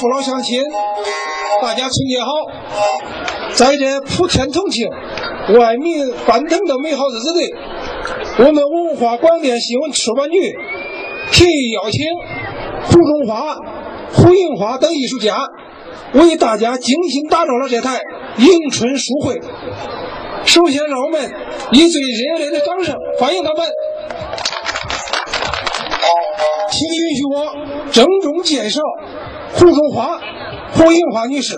父老乡亲，大家春节好！在这普天同庆、万民欢腾的美好日子里，我们文化广电新闻出版局特意邀请胡中华、胡银花等艺术家，为大家精心打造了这台迎春书会。首先，让我们以最热烈的掌声欢迎他们。请允许我郑重介绍胡中华、胡银花女士。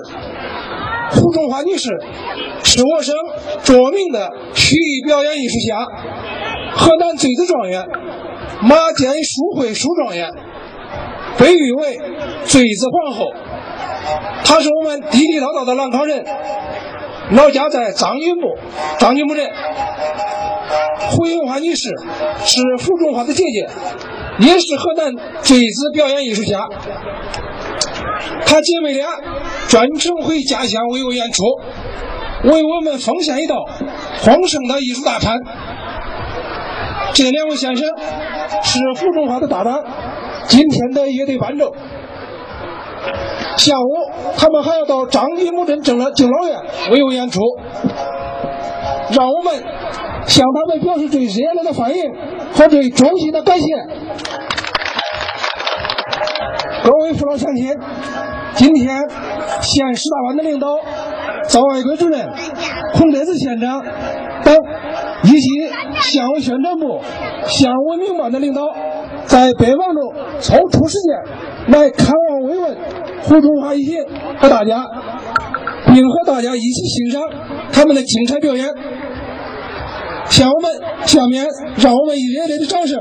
胡中华女士是我省著名的曲艺表演艺术家，河南坠子状元、马建书会书状元，被誉为坠子皇后。她是我们地地道道的兰考人，老家在张云木张云木镇。胡银花女士是胡中华的姐姐。也是河南坠子表演艺术家，他姐妹俩专程回家乡为我演出，为我们奉献一道丰盛的艺术大餐。这两位先生是胡中华的搭档，今天的乐队伴奏。下午他们还要到张集木镇正了敬老院为我演出，让我们向他们表示最热烈的欢迎和最衷心的感谢。各位父老乡亲，今天县十大班的领导赵爱国主任、洪德子县长等以及县委宣传部、县文明办的领导，在百忙中抽出时间来看望慰问胡中华一行和大家，并和大家一起欣赏他们的精彩表演。下我们下面让我们以热烈的掌声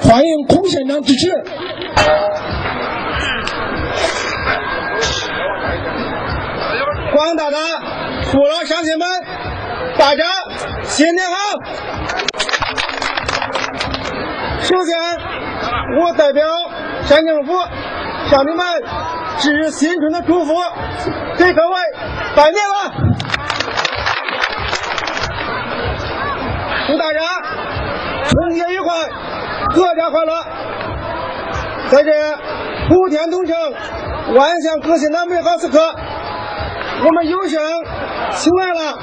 欢迎孔县长致辞。广大的父老乡亲们，大家新年好！首先，我代表县政府向你们致新春的祝福，给各位拜年了！祝大家春节愉快，阖家欢乐！在这普天同庆、万象更新的美好时刻。我们有幸请来了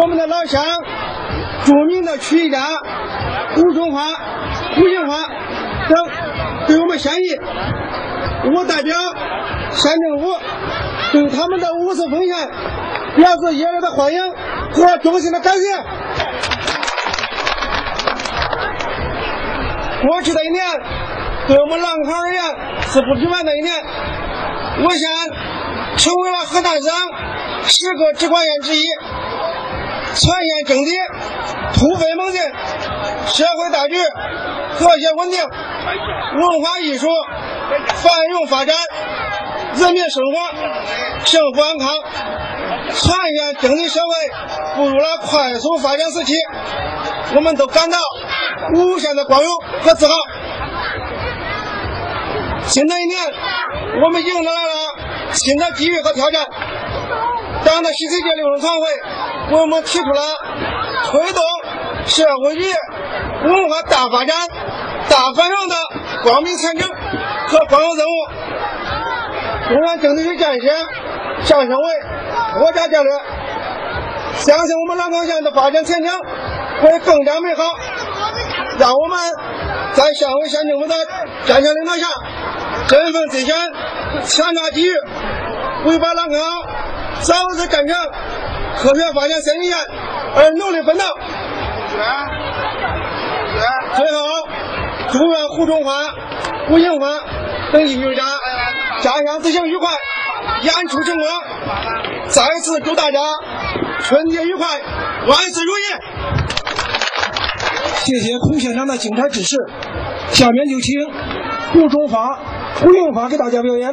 我们的老乡，著名的曲艺家吴春华、胡银花等，对我们献艺。我代表县政府对他们的无私奉献表示热烈的欢迎和衷心的感谢。过去的一年，对我们兰考而言是不平凡的一年。我县。成为了河南省十个直管县之一，全县整体突飞猛进，社会大局和谐稳定，文化艺术繁荣发展，人民生活幸福安康，全县经济社会步入了快速发展时期，我们都感到无限的光荣和自豪。新的一年，我们迎来了。新的机遇和挑战，党的十七届六中全会为我们提出了推动社会主义文化大发展、大繁荣的光明前程和光荣任务。中央政治局建设上升为国家战略，相信我们兰康县的发展前景会更加美好。让我们在县委县政府的坚强领导下，振奋自强。强大机遇，为把兰康早日干成科学发展先进县而努力奋斗。最后，祝愿胡中华、胡银花等艺术家家乡之行愉快，演出成功。再次祝大家春节愉快，万事如意。谢谢孔县长的精彩支持，下面就请胡中华、胡银花给大家表演。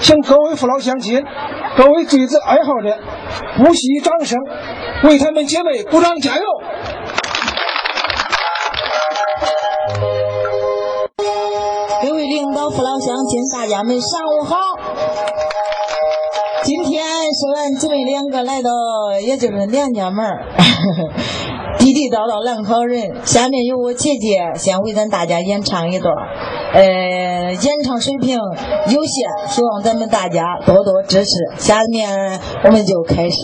请各位父老乡亲、各位坠子爱好者，不惜掌声，为他们姐妹鼓掌加油！各位领导、父老乡亲，大家们上午好！今天是俺姊妹两个来到，也就是娘家门儿。地地道道兰考人。下面由我姐姐先为咱大家演唱一段，呃，演唱水平有限，希望咱们大家多多支持。下面我们就开始。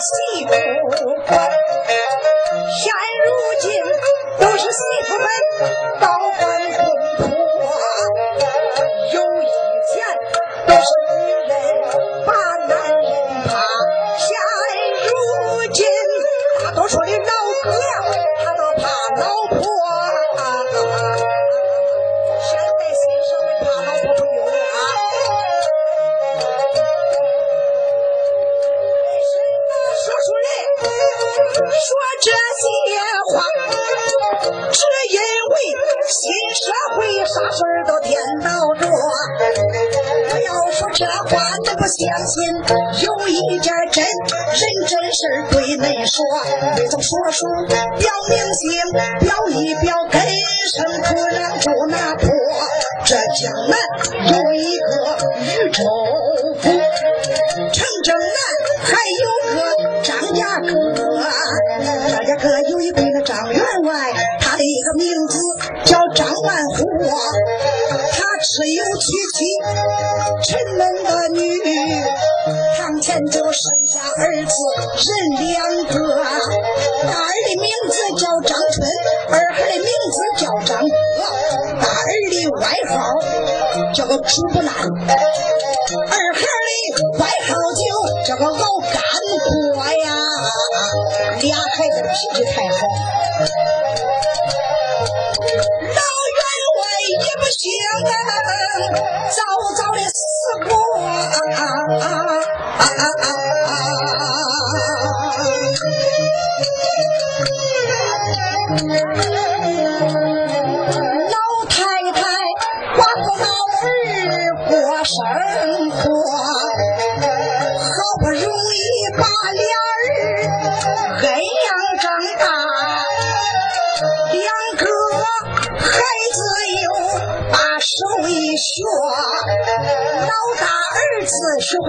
戏无关。书，表明心，表一表。品质太好？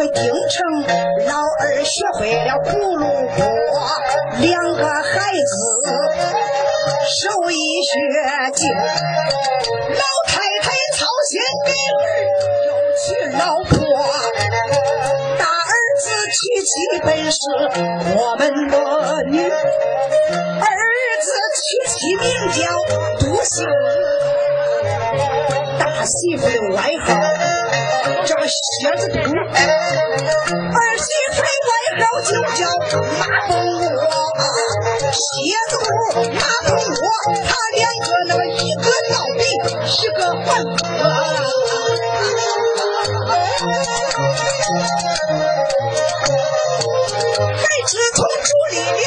回京城，老二学会了葫芦锅，两个孩子手艺学精，老太太操心给儿娶老婆，大儿子娶妻本是我们的女，儿子娶妻名叫杜兴。媳妇的外号叫蝎子肚，儿媳妇的外号就叫马蜂窝。蝎子肚、马蜂窝，他两个那么一个倒闭，一个还哥。还自从朱丽娘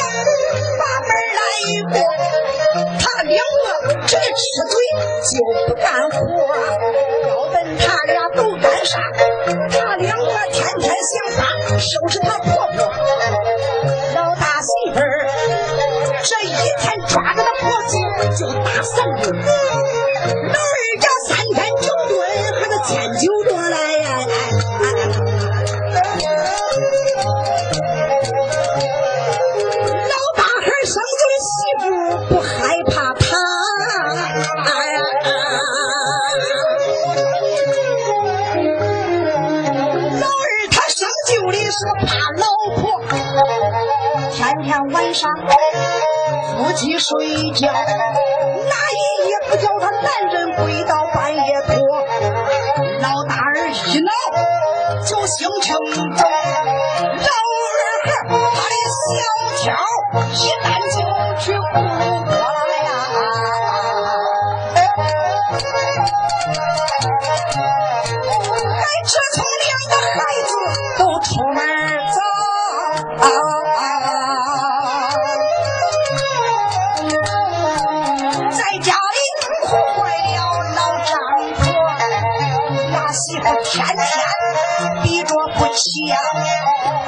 天逼着不起呀，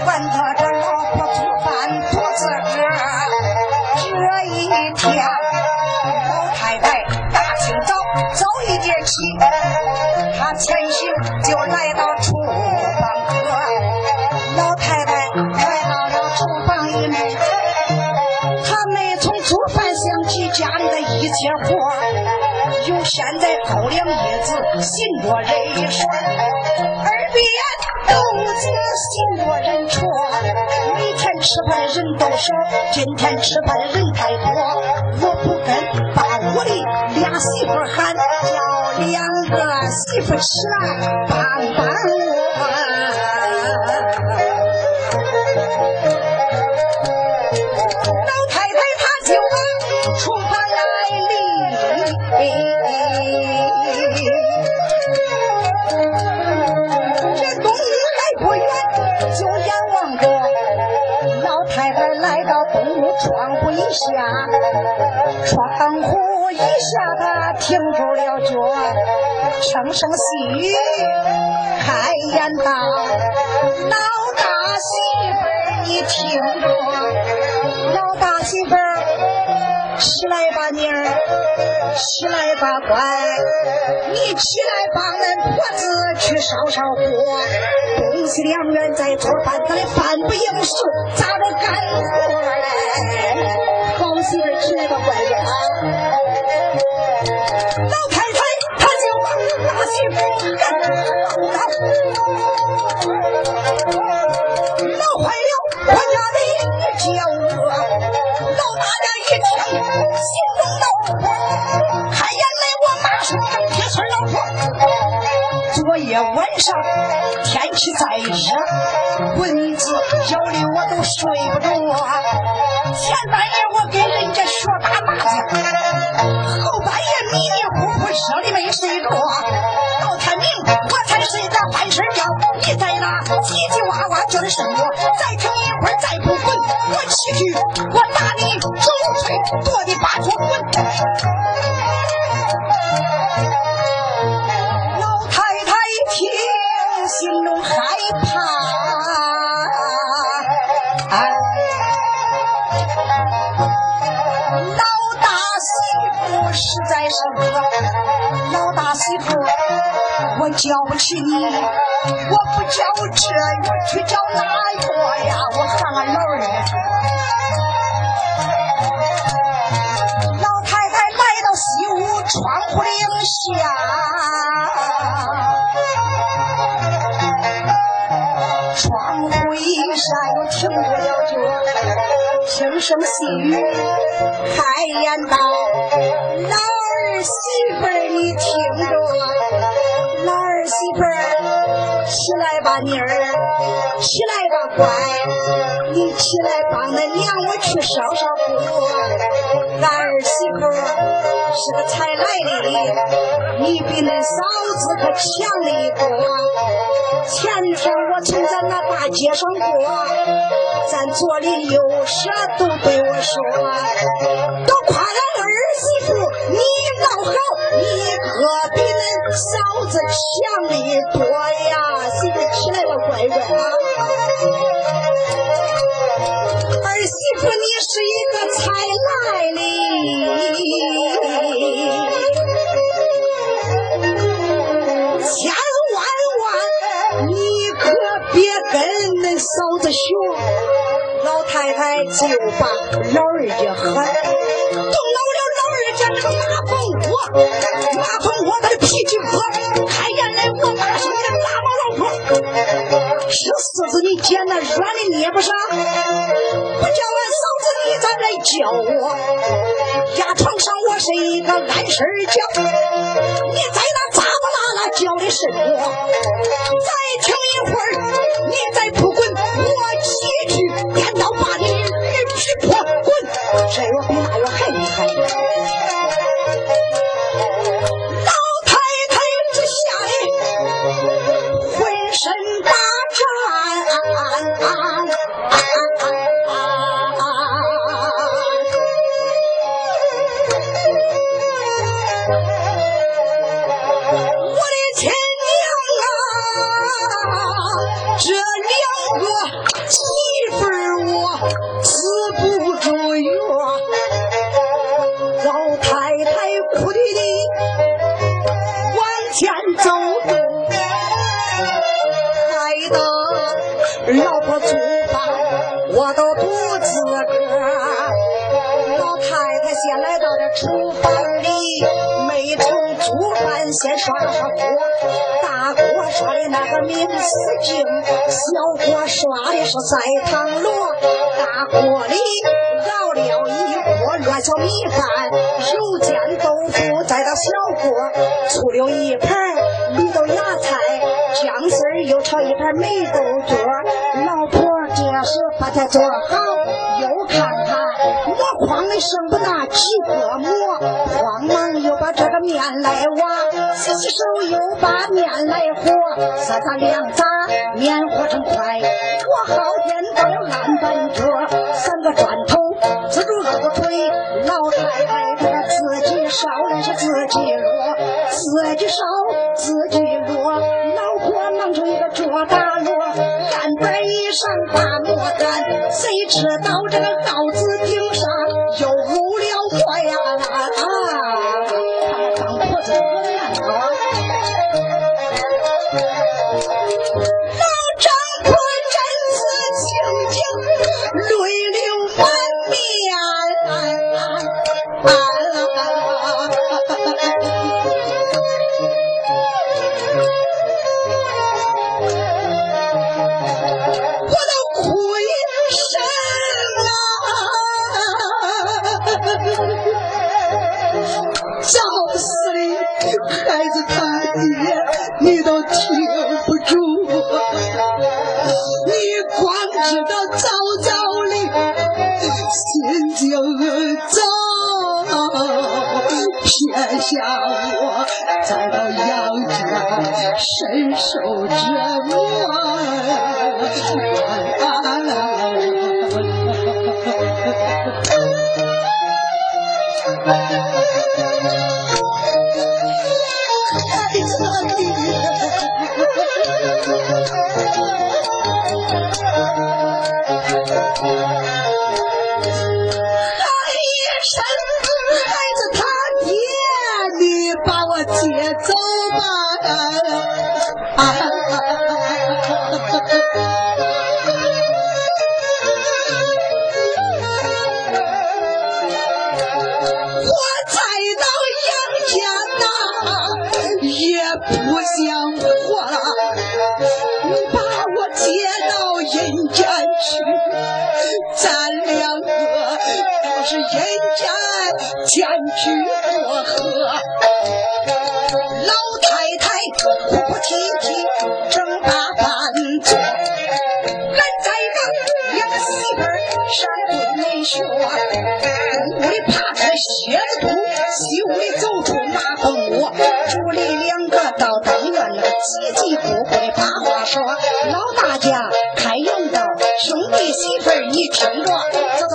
问他这老婆做饭多自个儿。这一天，老太太大清早早一点起，她前行就来到厨房搁。老太太来到了厨房里面，她没从做饭想起家里的一切活儿，有现在高粱叶子新多人一说，耳边豆子心多人戳，每天吃饭的人都少，今天吃饭的人太多，我不跟把屋里俩媳妇喊，叫两个媳妇起来帮帮下，窗户一下他停住了脚，声声细语开言道：“老大媳妇，你听着。”老大媳妇，起来吧妮儿，起来吧乖，你起来帮恁婆子去烧烧火。东西两员在做饭，咱的饭不应时，咋着干活嘞？好媳妇儿，起来吧乖乖啊！老太太她就往大媳妇夜晚上天气再热，蚊子咬的我都睡不着。前半夜我跟人家学打麻将，后半夜迷迷糊糊热的没睡着，到天明我才睡着翻身觉。你在那叽叽哇哇叫的什么？再听一会儿再不滚，我起去我打你叫不起你，我不叫这药去叫那药呀，我喊俺老二。老太太来到西屋窗户棂下，窗户一下又停住了脚，轻声细语开言道：“老儿媳妇，你听着，媳妇儿，起来吧妮儿，起来吧，乖，你起来帮恁娘我去烧烧锅。俺儿媳妇是个才来的，你比恁嫂子可强了一个。前天我从咱那大街上过，咱左邻右舍都对我说，都夸俺儿媳妇你老好，你可比恁嫂子强的多呀！媳妇起来了，乖乖啊！儿媳妇，你是一个才来的，千万万你可别跟恁嫂子学。老太太就把老二家喊，都老了，老二家那个马马蜂窝他的脾气恶，看见恁我大声的拉毛老婆，吃柿子你捡那软的捏不上，不叫俺嫂子你咋来叫我？压床上我是一个安身觉，你在那咋不啦啦叫的是我？再听一会儿，你再是在堂炉，大锅里熬了一锅乱小米饭，油煎豆腐再到小锅，出了一盘绿豆芽菜，姜丝又炒一盘梅豆角，老婆这是把它做好，又看看我慌的剩不那几个馍，面来挖，洗洗手又把面来和，撒撒凉杂，面和成块，我好颠到了烂半桌，三个砖头自住二个腿，老太太她她自己烧的是自己落，自己烧自己落，老婆忙出一个桌大箩，干白衣裳把馍干，谁知道这个告子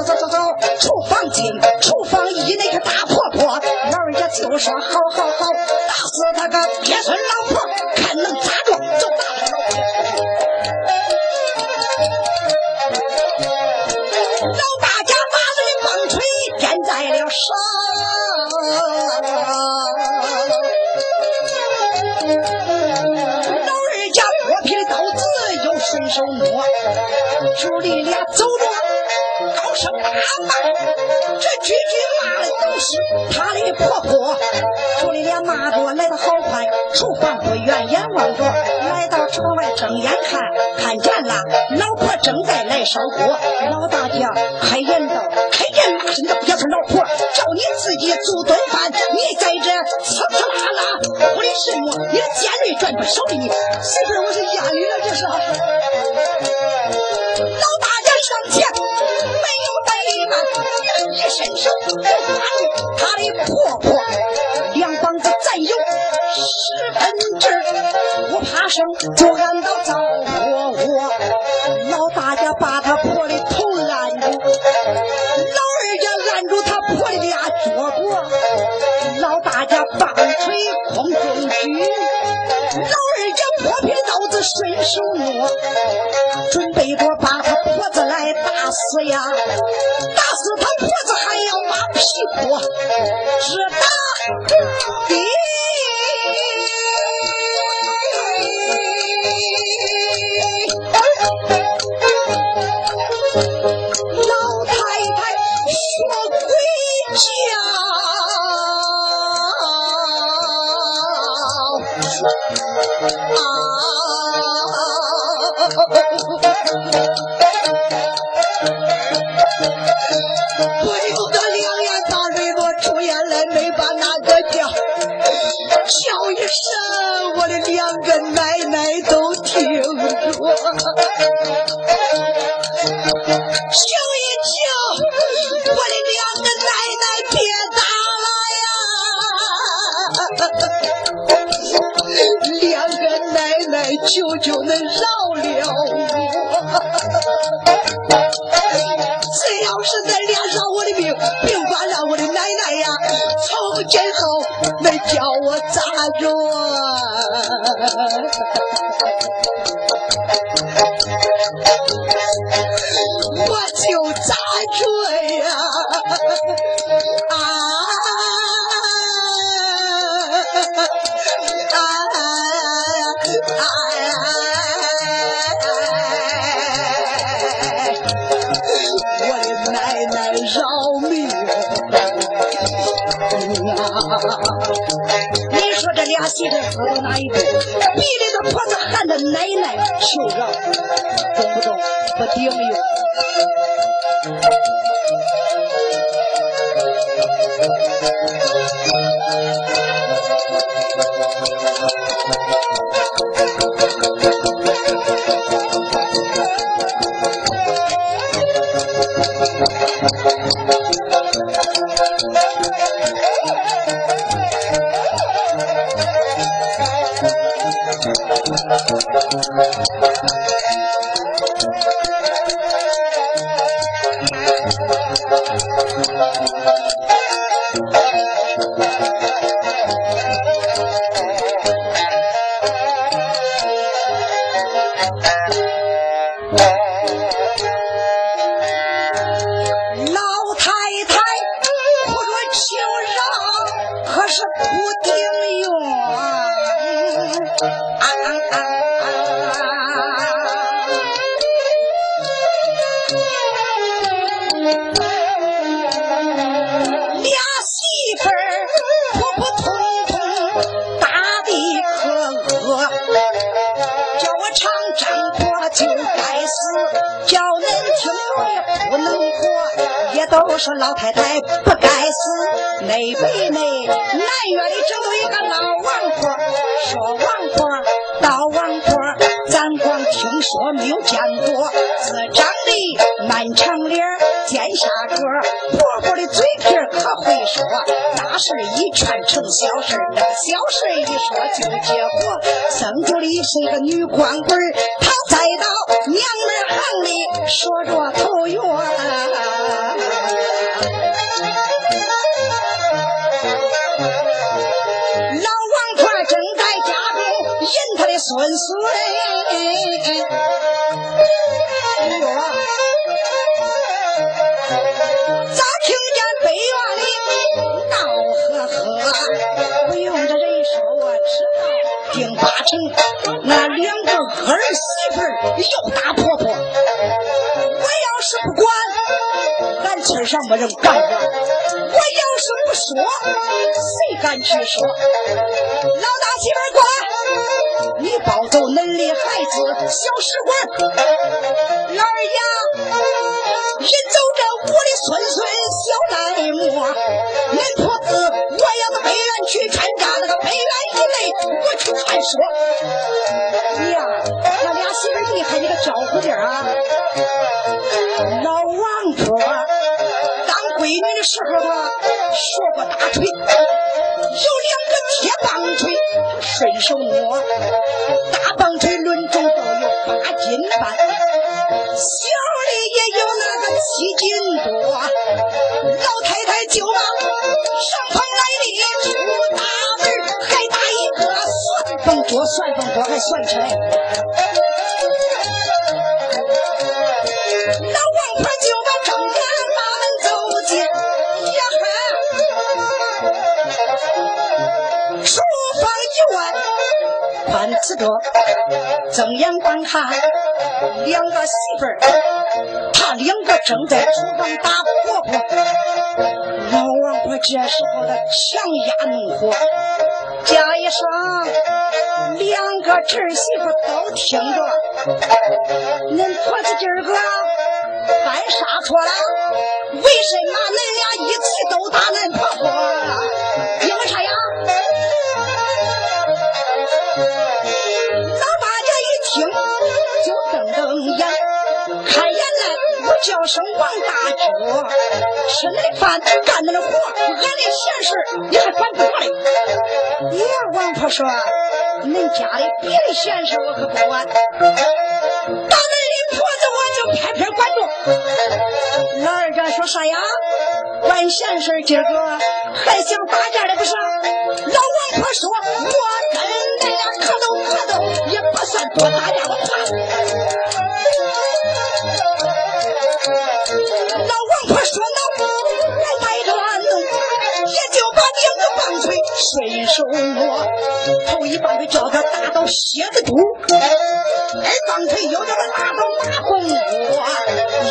走走走，厨房进，厨房一那个大婆婆，老人家就说好好好，打死他个鳖孙老句句骂的都是他的婆婆。主力俩骂着来的好快，厨房不远，眼望着，来到窗外睁眼看，看见了老婆正在来烧锅。老大家开言道：“开言骂声道，也是老婆，叫你自己做顿饭，你在这呲呲啦啦，我的什么？你的尖锐转不少的，媳妇，我是压力了，这是。伸手就拦他的婆婆，两膀子占有十分之，不怕生，就按到灶火窝。老大家把他婆的头拦住，老二家拦住他婆的俩脚脖，老大家棒槌空中举，老二家磨皮刀子顺手摸，准备着把他婆子来打死呀，挖屁股，只打的。老太太学回家啊！不叫一叫，我的两个奶奶别打了呀！两个奶奶，求求恁饶了我！只要是恁俩饶我的命，别管让我的奶奶呀，从今后恁叫我咋着婆子喊的奶奶求饶，懂不懂？不顶用。太不该死。那北内南院里整有一个老王婆，说王婆老王婆，咱光听说没有见过，自长的满长脸尖下个，婆婆的嘴皮可会说，大事一串成小事那个小事一说就结果。曾主里是一个女光棍她栽到娘们行里说着投缘。引他的孙孙。哎呦啊！咋听见北院里闹呵呵？不用这人说，我知道定八成那两个儿媳妇又打婆婆。我要是不管，俺村上没人干我；我要是不说，谁敢去说？老大媳妇儿管，你抱走恁的孩子小使馆。老二家引走这我的孙孙小奶母，恁婆子我要到北院去参加那个北院一类，我去传说。呀，那俩媳妇厉害，你个招呼劲啊！老王婆当闺女的时候啊，学过大腿，有两个铁棒腿，顺手摸，大棒槌论重都有八斤半，小的也有那个七斤多。老太太就往上房来的出大门，还打一个算风桌，算风桌还算起宽子桌，睁眼观看，两个媳妇儿，她两个正在厨房打婆婆。老王婆这时候的强压怒火，加一声，两个侄媳妇都听着。恁婆子今儿个犯啥错了？为什么恁俩一起都打恁婆婆？因为啥叫声王大舅，吃恁饭干恁的活，俺的闲事你还管不着嘞？呀，王婆说，恁家里别的闲事我可不管，打恁的婆子我就偏偏管着。老二家说啥呀？管闲事今儿个还想打架的不是？老王婆说，我跟恁俩磕头磕头也不算多打架，我怕。棒槌顺手摸，头一棒槌叫他打到蝎子肚，二棒槌又叫他打到马蜂窝。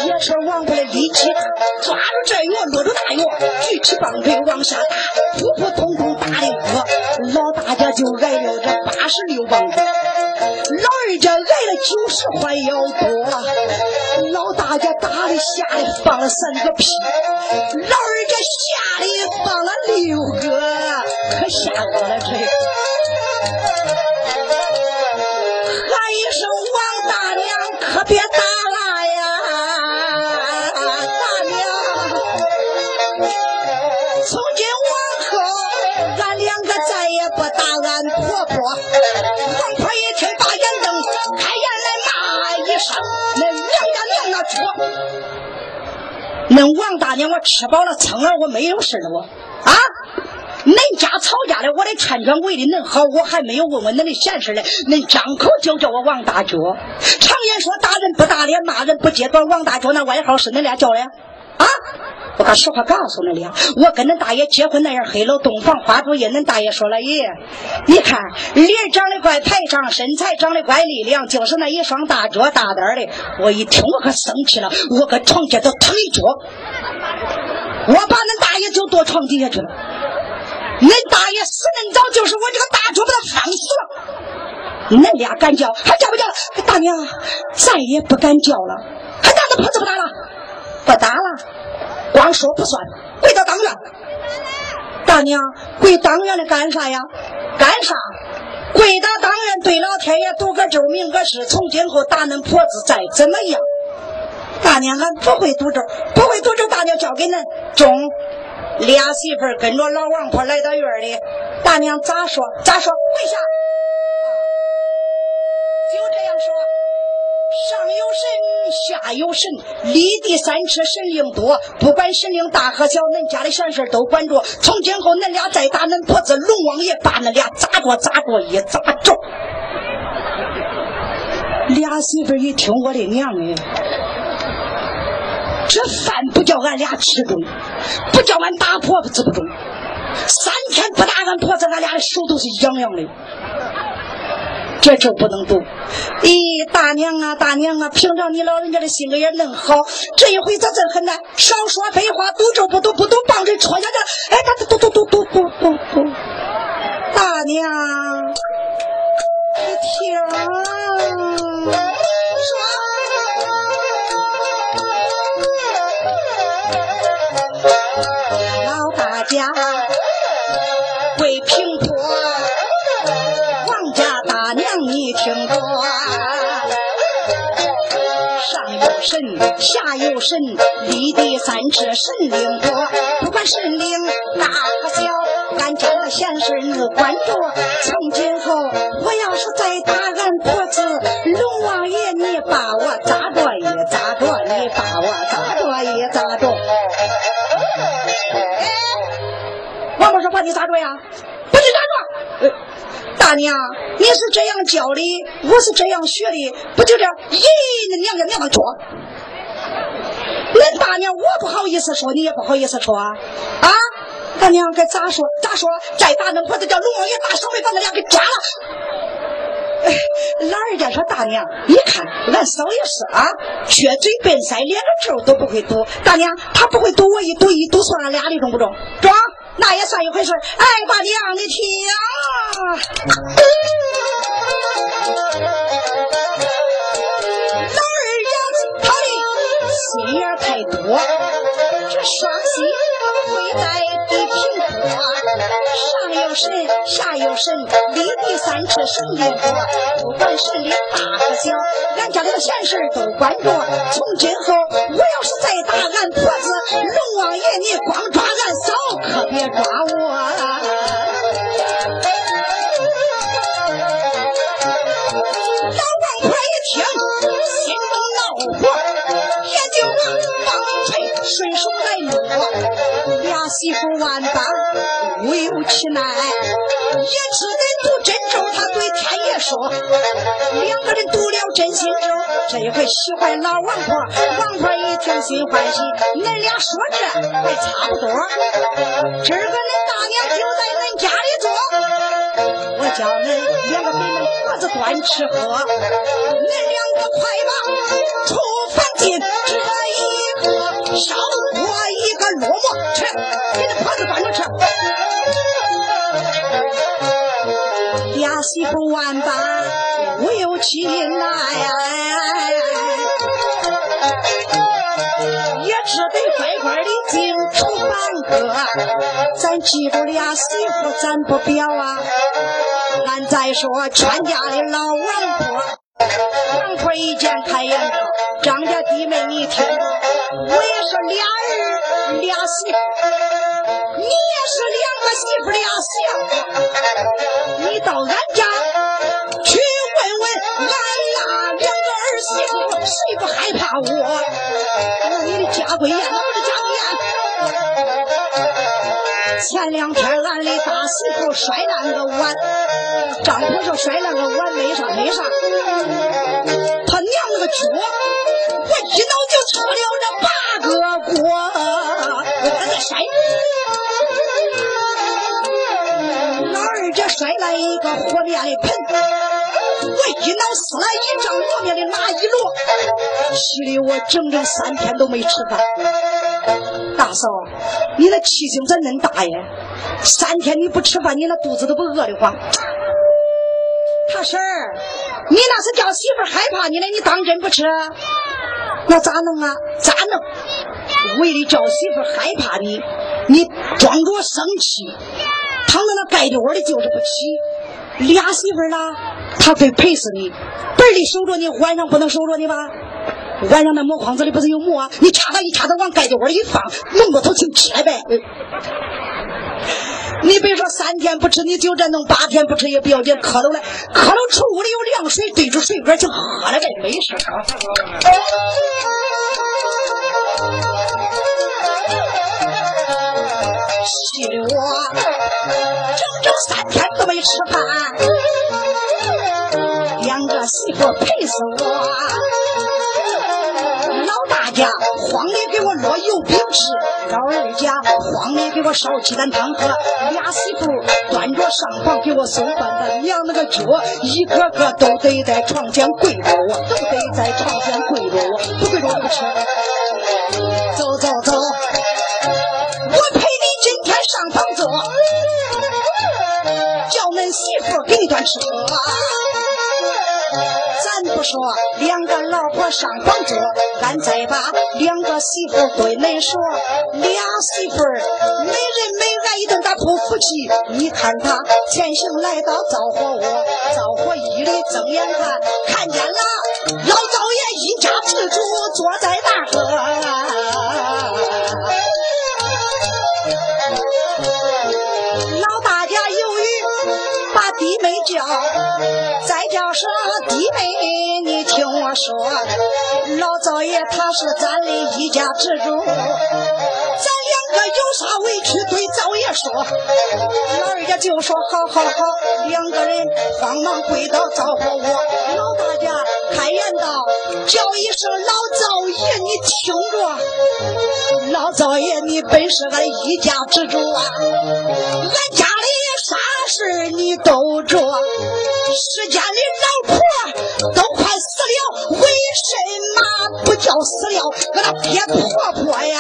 也是王八的力气大，抓住这药落住那药，举起棒槌往下打，扑扑通通打的我，老大家就挨了这八十六棒槌，老二家挨了九十块腰多。老大家打的吓的放了三个屁，老二家吓的放了六个，可吓我了这。喊一声王大娘，可别打了呀，大娘。从今往后，俺两个再也不打俺婆。婆我！恁王大娘我吃饱了撑了，我没有事了我啊！恁家吵架了，我的劝劝为的恁好，我还没有问问恁的闲事呢，恁张口就叫我王大脚。常言说打人不打脸，骂人不揭短，王大脚那外号是恁俩叫的啊？我把实话告诉你俩，我跟恁大爷结婚那样黑楼洞房花烛夜，恁大爷说了，爷，你看脸长得怪排场，身材长得怪力量，就是那一双大脚大胆的。我一听我可生气了，我搁床前头腾一脚，我把恁大爷就跺床底下去了。恁大爷死恁早，就是我这个大脚把他放死了。恁俩敢叫，还叫不叫了？大娘再也不敢叫了，还打那婆子不打了？不打了，光说不算，跪到当院。大娘跪当院里干啥呀？干啥？跪到当院对老天爷赌个咒，明个誓，从今后打恁婆子再怎么样？大娘俺不会赌咒，不会赌咒，大娘交给恁中。俩媳妇跟着老王婆来到院里，大娘咋说咋说，跪下。就这样说。上有神，下有神，立地三尺，神灵多。不管神灵大和小，恁家的闲事都管着。从今后，恁俩再打恁婆子龙王爷，把恁俩咋着咋着一咋着。俩媳妇一听，我的娘哎，这饭不叫俺俩吃中，不叫俺打婆子不中。三天不打俺婆子，俺俩的手都是痒痒的。这咒不能读。咦，大娘啊，大娘啊，平常你老人家的性格也恁好，这一回咋这狠呢？少说废话，赌咒不赌，不赌棒槌戳下去。哎，他读读读读读读读。大娘，你听，神，下有神，立地三尺神灵多。不管神灵大和小，俺家的闲事你管着。从今后，我要是再打俺婆子，龙王爷你把我咋着也咋着，你把我咋着也咋着。哎，王婆说把你咋着呀？把你咋着？大娘，你是这样教的，我是这样学的，不就这？咦，那娘家娘们说，恁大娘我不好意思说，你也不好意思说啊？啊，大娘该咋说咋说？再打恁婆子叫龙王爷大手背把恁俩给抓了。哎老人家说大娘，你看俺嫂也是啊，撅嘴笨腮，连个咒都不会读。大娘，他不会读，我一读一读算俺俩的中不中？中。那也算一回事哎，大娘，你听，啊多，这双膝跪在地平坡，上有神，下有神，立地三尺神灵多。不管神灵大和小，俺家里的闲事都管着。从今后，我要是再打俺婆子，龙王爷你光抓俺嫂。可别抓我！媳妇万般无有其奈，也只得读真咒。他对天爷说：“两个人读了真心咒，这一回喜欢老王婆。王婆一听心欢喜，恁俩说这还差不多。今儿个恁大娘就在恁家里坐，我叫恁两个给恁婆子端吃喝，恁两个快把厨房进，这一个烧锅一个萝卜，吃，给恁婆子端着吃。俩媳妇万般无有其奈。也只得乖乖的进厨房哥，咱记住俩媳妇，咱不表啊。俺再说全家的老王婆，杨婆一见开眼口，张家弟妹你听，我也是俩儿俩媳，你也是两个媳妇俩媳妇，你到俺家去问问俺那两个儿媳妇，谁不害怕我？你的家规严，我的家规严。前两天大媳妇摔烂个碗，张婆说摔烂个碗没啥没啥，他娘那个脚，我一脑就出了这八个锅，我在摔。老二家摔烂一个和面的盆，我一脑撕了一张和面的拿一摞，气的我整整三天都没吃饭。大嫂，你那气性咋恁大呀？三天你不吃饭，你那肚子都不饿的慌？他婶儿，你那是叫媳妇害怕你了，你当真不吃？那咋弄啊？咋弄？为了叫媳妇害怕你，你装着生气，躺在那盖着窝里，就是不起。俩媳妇啦，他非陪死你，本里守着你，晚上不能守着你吧？晚上那磨筐子里不是有磨？你掐它一掐，它往盖子窝里一放，弄过头去吃呗。你别说三天不吃，你就这弄八天不吃也不要紧，磕头来，磕头出屋里有凉水，对着水管就喝了呗，没事。气的我整整三天都没吃饭，两个媳妇陪死我。老大家慌的给我烙油饼吃，老二家慌的给我烧鸡蛋汤喝，俩媳妇端着上房给我送饭的，两那个脚一个个都得在床前跪着我，都得在床前跪着我，不跪着我不吃。走走走，我陪你今天上房坐，叫恁媳妇给你端吃喝。咱不说两个老婆上房坐，俺再把两个媳妇对恁说，俩媳妇儿每人每挨一顿打不服气。你看他前行来到灶火窝，灶火一里睁眼看，看见了老灶爷一家之主坐在那个。老大家由于把弟妹叫。说弟妹，你听我说，老灶爷他是咱的一家之主，咱两个有啥委屈对灶爷说。老二家就说好好好，两个人慌忙跪到灶火窝。老大家开言道，叫一声老灶爷，你听着，老灶爷你本是俺一家之主啊，俺家里啥事你都着。世间的老婆都快死了，为什么不叫死了？我那爹婆婆呀！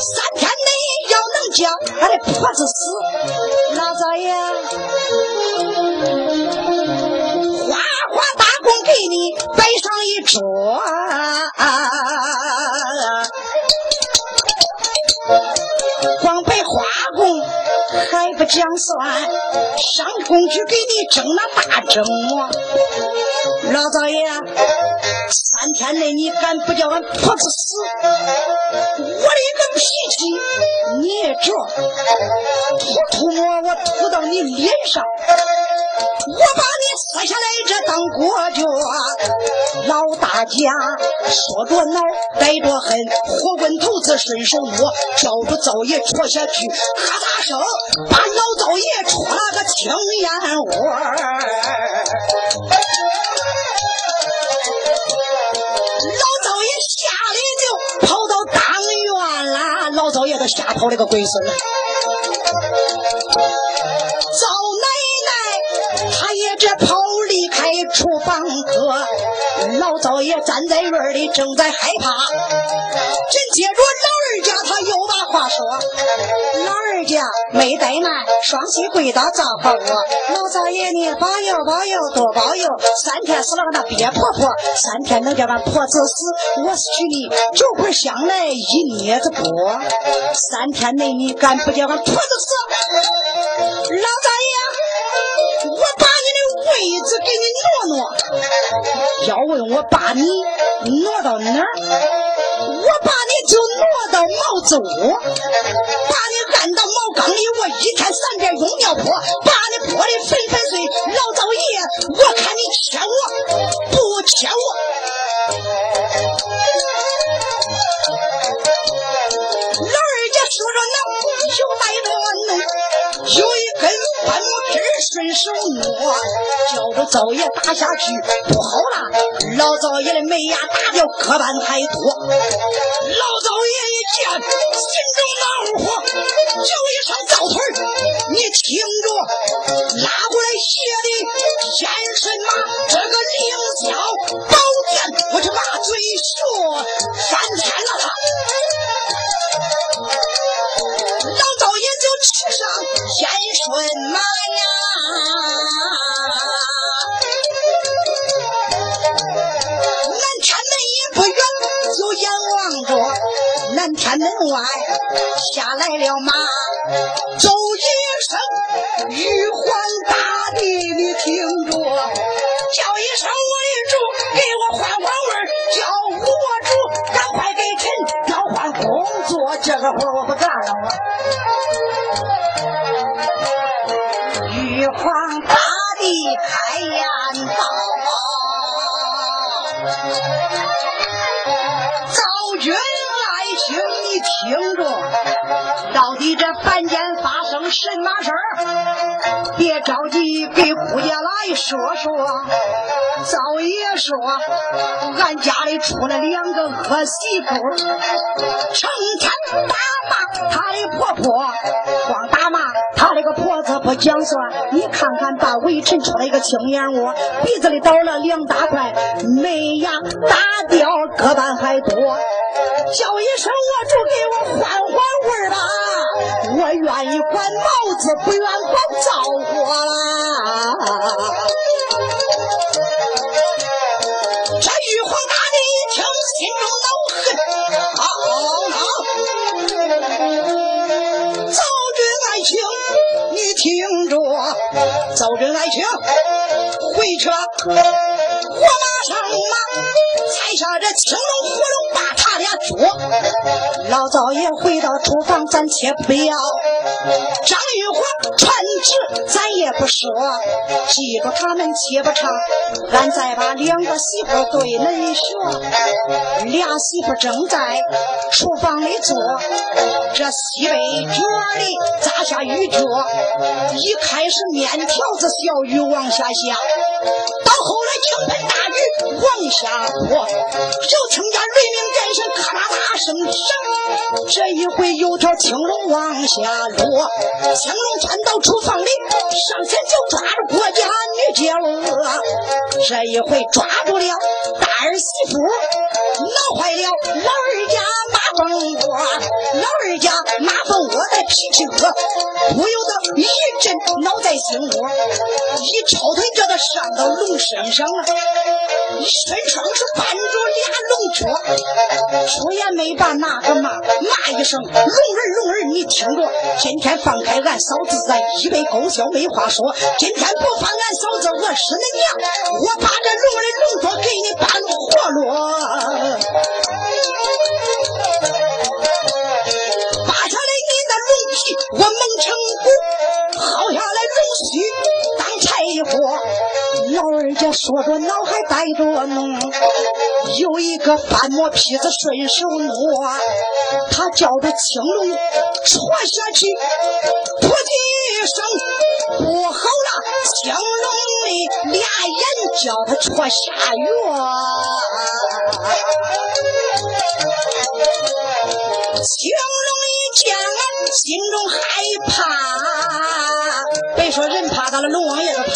三天内要能叫俺的婆子死，老早爷花花大工给你摆上一桌。我讲算，上空去给你蒸那大蒸馍。老道爷，三天内你敢不叫俺婆子死？我的个脾气你也着，吐吐沫我吐到你脸上，我把你撕下来这当果脚。老大家说着恼，带着恨，火棍头子顺手摸，叫住灶爷戳下去，咔嚓声，把老灶爷戳了个青烟窝。老灶爷吓跑了个龟孙，老灶爷站在院里正在害怕，紧接着老二家他又把话说，老二家没怠慢，双膝跪到灶房窝，老灶爷你保佑保佑多保佑，三天死了个那鳖婆婆，三天能叫俺婆子死，我娶你九盆香来一镊子锅，三天内你敢不叫俺婆子死，老灶爷，我把你位子给你挪挪，要问我把你挪到哪儿，我把你就挪到毛子屋，把你按到茅缸里，我一天三遍用尿泼，把你泼的粉粉碎，老灶爷，我看你欠我不欠我。老二家说着能有带着弄，有一根分枝顺手摸，叫着灶爷打下去不好了，老灶爷的门牙打掉磕绊太多。老灶爷一见，心中恼火，叫一声灶腿你听着，拉过来血的验什么？这个凌霄宝剑，我就把嘴说翻天了。世上千顺马呀南天门也不远就眼望着南天门外下来了马叫一声玉皇大帝你听着叫一声我。主给我换换位叫我主赶快给臣调换工作这个活我不干了我。玉皇大帝开言道：“昭君爱卿，你听着，到底这凡间发生什么事儿？别着急，给姑爷来说说。”灶爷说：“俺家里出了两个恶媳妇，成天打骂他的婆婆，讲算。你看看，把微臣出来一个青眼窝，鼻子里倒了两大块，没牙打掉个半还多。叫一声我主，给我换换味儿吧，我愿意管帽子，不愿管灶火啦。”遭人爱情，回车，火马上马，踩上这青龙火龙，把。老灶爷回到厨房，咱且不要。张玉华传旨，咱也不说。记住他们切不成，俺再把两个媳妇对恁说。俩媳妇正在厨房里做，这西北角里扎下鱼脚，一开始面条子小鱼往下下，到后来倾盆大雨往下泼，就听见雷鸣电声，咔啦啦声声。这一回有条青龙往下落，青龙窜到厨房里，上前就抓住郭家女娇娥。这一回抓住了大儿媳妇，闹坏了老二家马蜂窝，老二家气，不由得一阵脑袋心窝，一抽腿叫他上到龙身上了，一伸双是绊住俩龙角，出言没把那个骂骂一声龙儿龙儿，你听着，今天放开俺嫂子，咱一杯勾销没话说，今天不放俺嫂子，我是恁娘，我把这龙儿的龙角给你绊活络。我们成骨，薅下来龙须当柴火。老二家说着脑海带着弄，有一个翻磨坯子顺手摸，他叫着青龙戳下去，扑的一声，不好了，青龙的俩眼叫他戳下月。青龙。见俺心中害怕，别说人怕他了，龙王爷都怕。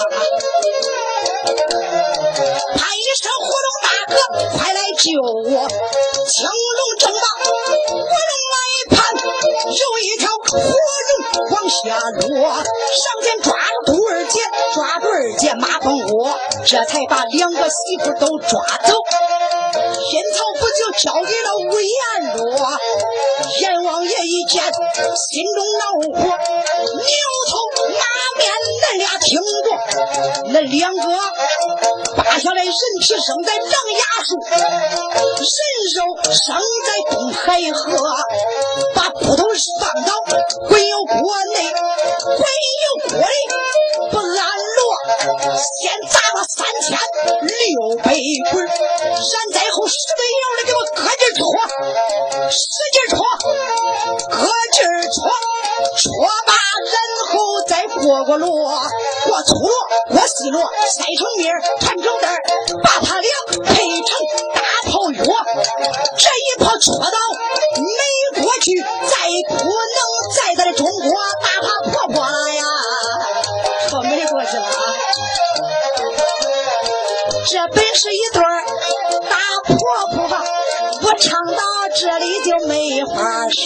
喊一声：“火龙大哥，快来救我！”青龙正忙，火龙往一盘，有一条火龙往下落，上前抓住杜二姐，抓住二姐马蜂窝，这才把两个媳妇都抓走。阴曹府就交给了吴彦若，阎王爷一见，心中恼火，牛头马面，恁俩听着，恁两个扒下来人皮生在狼牙树，人肉生在东海河，把骨头放到滚油锅内，滚油锅里，先砸了三千六百滚，然在后。使劲摇的，给我搁劲戳，使劲戳，搁劲戳，戳罢然后再过过箩，过粗箩，过细箩，塞成面团成袋把他俩配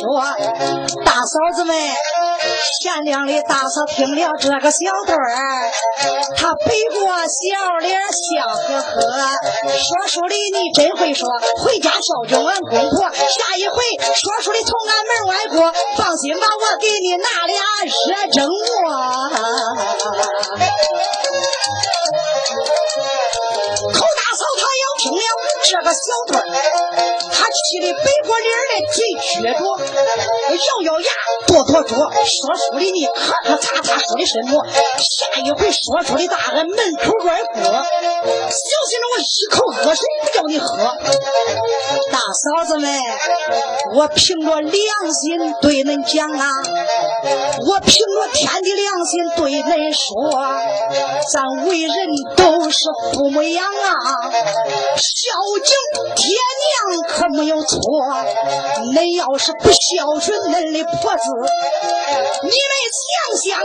说。大嫂子们，贤良的大嫂听了这个小段儿，她背过小脸笑呵呵，说书的你真会说，回家孝敬俺公婆。下一回说书的从俺门外过，放心吧，我给你拿俩热蒸馍。二大嫂她要听了这个小段他气的背过脸来，嘴撅着。咬咬牙，跺跺脚，说书的你磕磕擦擦说的什么？下一回说书的大俺门口边过，小心着我一口恶水不叫你喝。大嫂子们，我凭着良心对恁讲啊，我凭着天的良心对恁说，咱为人都是父母养啊，孝敬爹娘可没有错。恁要是不孝顺恁的婆子，你们想想，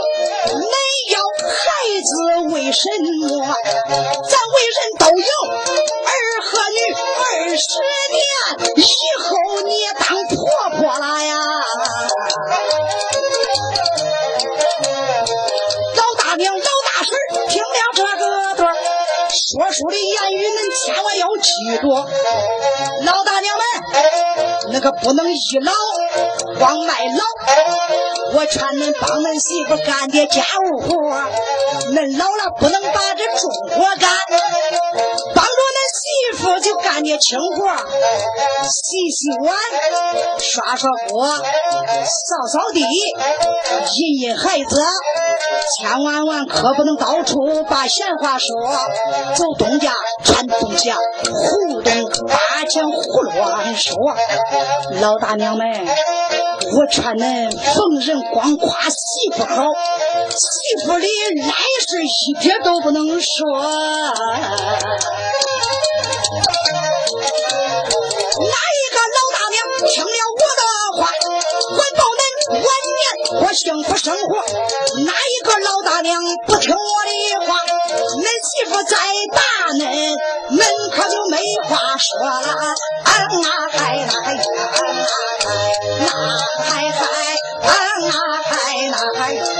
恁要孩子为什么？咱为人都有儿和女，二十年以后你当婆婆了呀。老大娘、老大婶听了这个段说书的言语，恁千万要记住。老，那个不能倚老光卖老。我劝恁帮恁媳妇干点家务活，恁老了不能把这重活干，干点轻活，洗洗碗、刷刷锅、扫扫地、引引孩子，千万万可不能到处把闲话说，走东家串东家，胡东八钱胡乱说。老大娘们，我劝恁逢人光夸媳妇好，媳妇的烂事一点都不能说。哪一个老大娘听了我的话，还保恁晚年过幸福生活？哪一个老大娘不听我的话，恁媳妇再打恁，恁可就没话说了。啊嗨嗨呀，那嗨嗨，啊嗨那嗨。